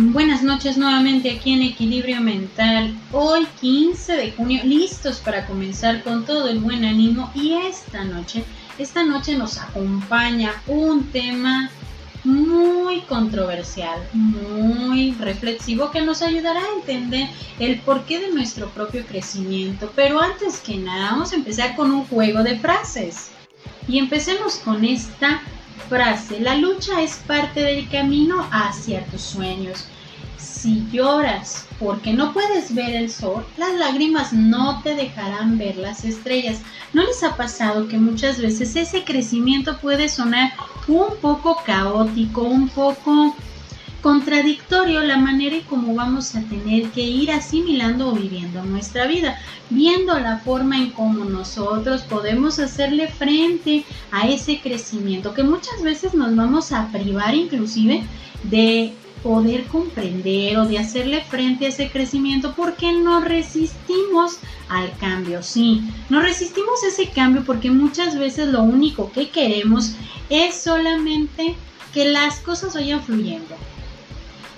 Buenas noches nuevamente aquí en Equilibrio Mental. Hoy 15 de junio, listos para comenzar con todo el buen ánimo y esta noche, esta noche nos acompaña un tema muy controversial, muy reflexivo que nos ayudará a entender el porqué de nuestro propio crecimiento. Pero antes que nada, vamos a empezar con un juego de frases. Y empecemos con esta frase, la lucha es parte del camino hacia tus sueños. Si lloras porque no puedes ver el sol, las lágrimas no te dejarán ver las estrellas. ¿No les ha pasado que muchas veces ese crecimiento puede sonar un poco caótico, un poco contradictorio la manera en cómo vamos a tener que ir asimilando o viviendo nuestra vida, viendo la forma en cómo nosotros podemos hacerle frente a ese crecimiento que muchas veces nos vamos a privar inclusive de poder comprender o de hacerle frente a ese crecimiento porque no resistimos al cambio. Sí, no resistimos ese cambio porque muchas veces lo único que queremos es solamente que las cosas vayan fluyendo,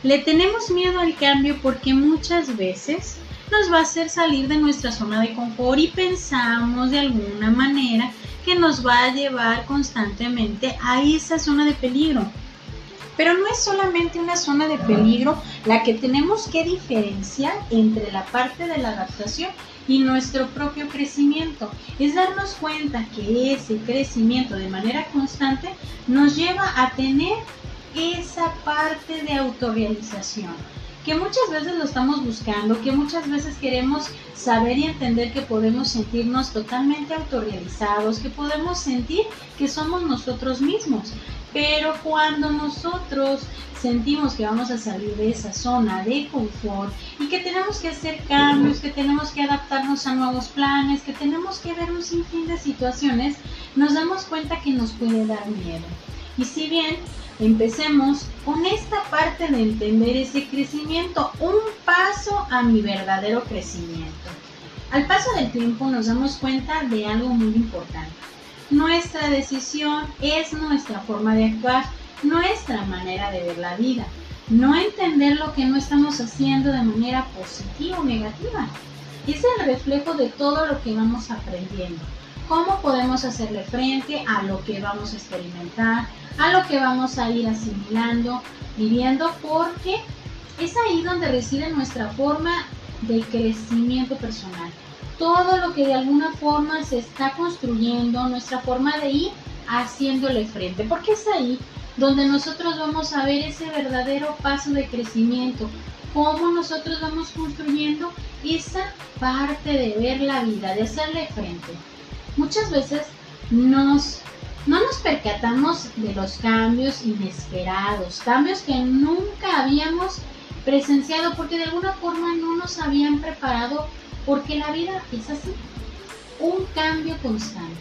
le tenemos miedo al cambio porque muchas veces nos va a hacer salir de nuestra zona de confort y pensamos de alguna manera que nos va a llevar constantemente a esa zona de peligro. Pero no es solamente una zona de peligro la que tenemos que diferenciar entre la parte de la adaptación y nuestro propio crecimiento. Es darnos cuenta que ese crecimiento de manera constante nos lleva a tener esa parte de autorrealización que muchas veces lo estamos buscando, que muchas veces queremos saber y entender que podemos sentirnos totalmente autorrealizados, que podemos sentir que somos nosotros mismos. Pero cuando nosotros sentimos que vamos a salir de esa zona de confort y que tenemos que hacer cambios, que tenemos que adaptarnos a nuevos planes, que tenemos que ver un sinfín de situaciones, nos damos cuenta que nos puede dar miedo. Y si bien Empecemos con esta parte de entender ese crecimiento, un paso a mi verdadero crecimiento. Al paso del tiempo nos damos cuenta de algo muy importante. Nuestra decisión es nuestra forma de actuar, nuestra manera de ver la vida. No entender lo que no estamos haciendo de manera positiva o negativa. Es el reflejo de todo lo que vamos aprendiendo. Cómo podemos hacerle frente a lo que vamos a experimentar, a lo que vamos a ir asimilando, viviendo, porque es ahí donde reside nuestra forma de crecimiento personal. Todo lo que de alguna forma se está construyendo, nuestra forma de ir haciéndole frente, porque es ahí donde nosotros vamos a ver ese verdadero paso de crecimiento, cómo nosotros vamos construyendo esa parte de ver la vida, de hacerle frente. Muchas veces nos no nos percatamos de los cambios inesperados, cambios que nunca habíamos presenciado porque de alguna forma no nos habían preparado porque la vida es así, un cambio constante,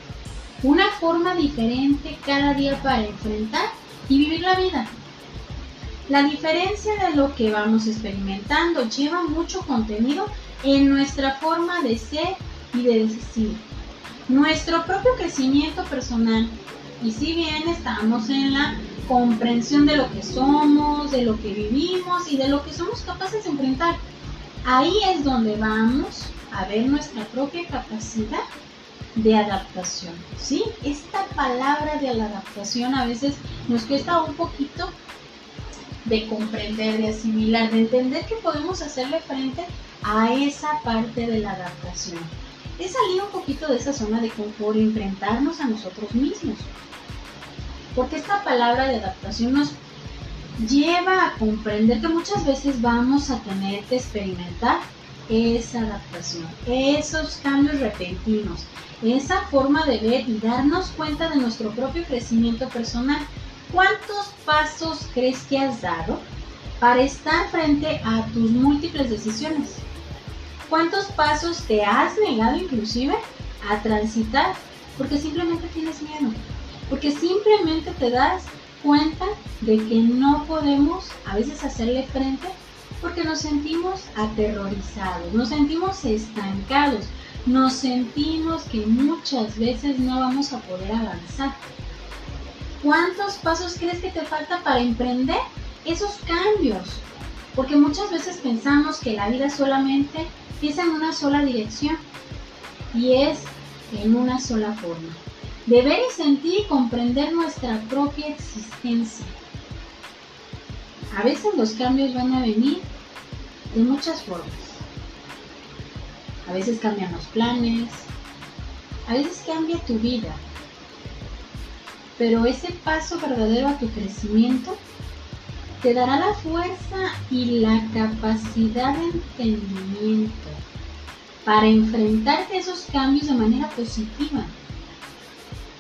una forma diferente cada día para enfrentar y vivir la vida. La diferencia de lo que vamos experimentando lleva mucho contenido en nuestra forma de ser y de decir. Nuestro propio crecimiento personal y si bien estamos en la comprensión de lo que somos, de lo que vivimos y de lo que somos capaces de enfrentar, ahí es donde vamos a ver nuestra propia capacidad de adaptación. ¿sí? Esta palabra de la adaptación a veces nos cuesta un poquito de comprender, de asimilar, de entender que podemos hacerle frente a esa parte de la adaptación. Es salir un poquito de esa zona de confort y enfrentarnos a nosotros mismos porque esta palabra de adaptación nos lleva a comprender que muchas veces vamos a tener que experimentar esa adaptación, esos cambios repentinos, esa forma de ver y darnos cuenta de nuestro propio crecimiento personal. ¿Cuántos pasos crees que has dado para estar frente a tus múltiples decisiones? ¿Cuántos pasos te has negado inclusive a transitar porque simplemente tienes miedo? porque simplemente te das cuenta de que no podemos a veces hacerle frente porque nos sentimos aterrorizados, nos sentimos estancados, nos sentimos que muchas veces no vamos a poder avanzar. ¿Cuántos pasos crees que te falta para emprender esos cambios? Porque muchas veces pensamos que la vida solamente es en una sola dirección y es en una sola forma. De ver y sentir y comprender nuestra propia existencia. A veces los cambios van a venir de muchas formas. A veces cambian los planes, a veces cambia tu vida. Pero ese paso verdadero a tu crecimiento te dará la fuerza y la capacidad de entendimiento para enfrentarte a esos cambios de manera positiva.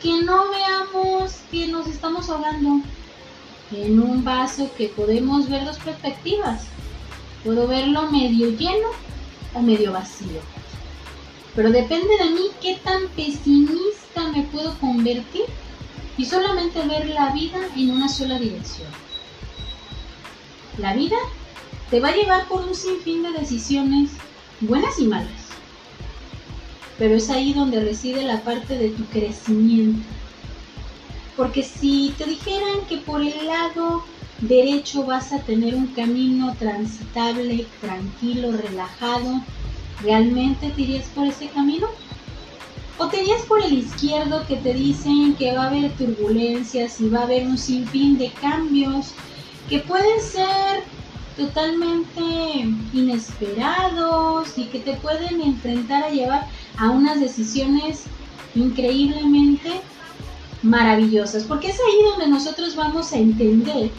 Que no veamos que nos estamos ahogando en un vaso que podemos ver dos perspectivas. Puedo verlo medio lleno o medio vacío. Pero depende de mí qué tan pesimista me puedo convertir y solamente ver la vida en una sola dirección. La vida te va a llevar por un sinfín de decisiones buenas y malas. Pero es ahí donde reside la parte de tu crecimiento. Porque si te dijeran que por el lado derecho vas a tener un camino transitable, tranquilo, relajado, ¿realmente te irías por ese camino? ¿O te irías por el izquierdo que te dicen que va a haber turbulencias y va a haber un sinfín de cambios que pueden ser totalmente inesperados y que te pueden enfrentar a llevar a unas decisiones increíblemente maravillosas, porque es ahí donde nosotros vamos a entender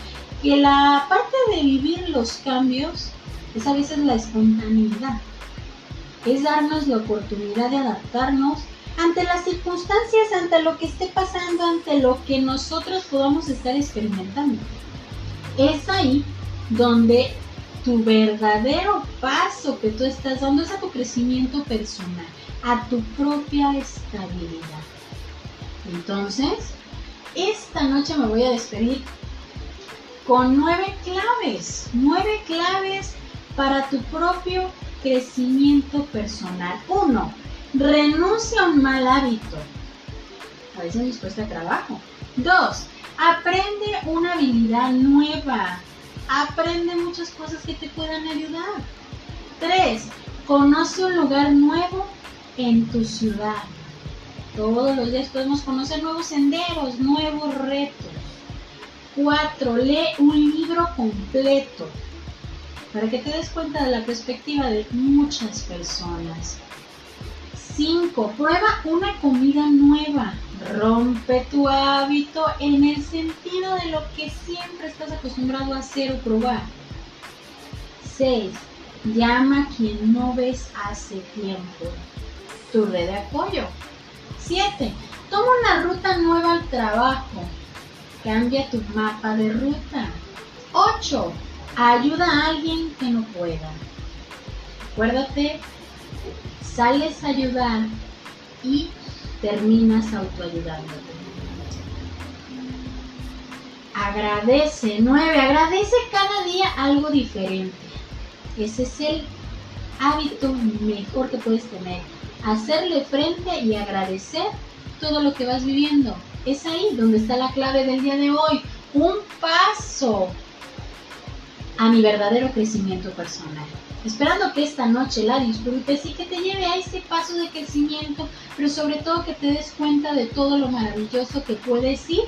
que la parte de vivir los cambios es a veces la espontaneidad, es darnos la oportunidad de adaptarnos ante las circunstancias, ante lo que esté pasando, ante lo que nosotros podamos estar experimentando es ahí donde tu verdadero paso que tú estás dando es a tu crecimiento personal, a tu propia estabilidad. Entonces, esta noche me voy a despedir con nueve claves, nueve claves para tu propio crecimiento personal. Uno, renuncia a un mal hábito. A veces nos cuesta trabajo. Dos, Aprende una habilidad nueva. Aprende muchas cosas que te puedan ayudar. 3. Conoce un lugar nuevo en tu ciudad. Todos los días podemos conocer nuevos senderos, nuevos retos. 4. Lee un libro completo para que te des cuenta de la perspectiva de muchas personas. 5. Prueba una comida nueva. Rompe tu hábito en el acostumbrado a hacer o probar. 6. Llama a quien no ves hace tiempo. Tu red de apoyo. 7. Toma una ruta nueva al trabajo. Cambia tu mapa de ruta. 8. Ayuda a alguien que no pueda. Acuérdate, sales a ayudar y terminas autoayudándote. Agradece, nueve, agradece cada día algo diferente. Ese es el hábito mejor que puedes tener. Hacerle frente y agradecer todo lo que vas viviendo. Es ahí donde está la clave del día de hoy. Un paso a mi verdadero crecimiento personal esperando que esta noche la disfrutes y que te lleve a ese paso de crecimiento, pero sobre todo que te des cuenta de todo lo maravilloso que puedes ir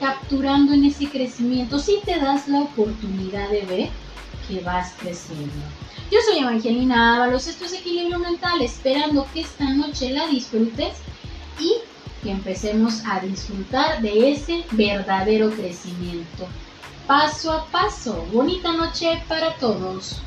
capturando en ese crecimiento si te das la oportunidad de ver que vas creciendo. Yo soy Evangelina Ábalos, esto es Equilibrio Mental, esperando que esta noche la disfrutes y que empecemos a disfrutar de ese verdadero crecimiento. Paso a paso, bonita noche para todos.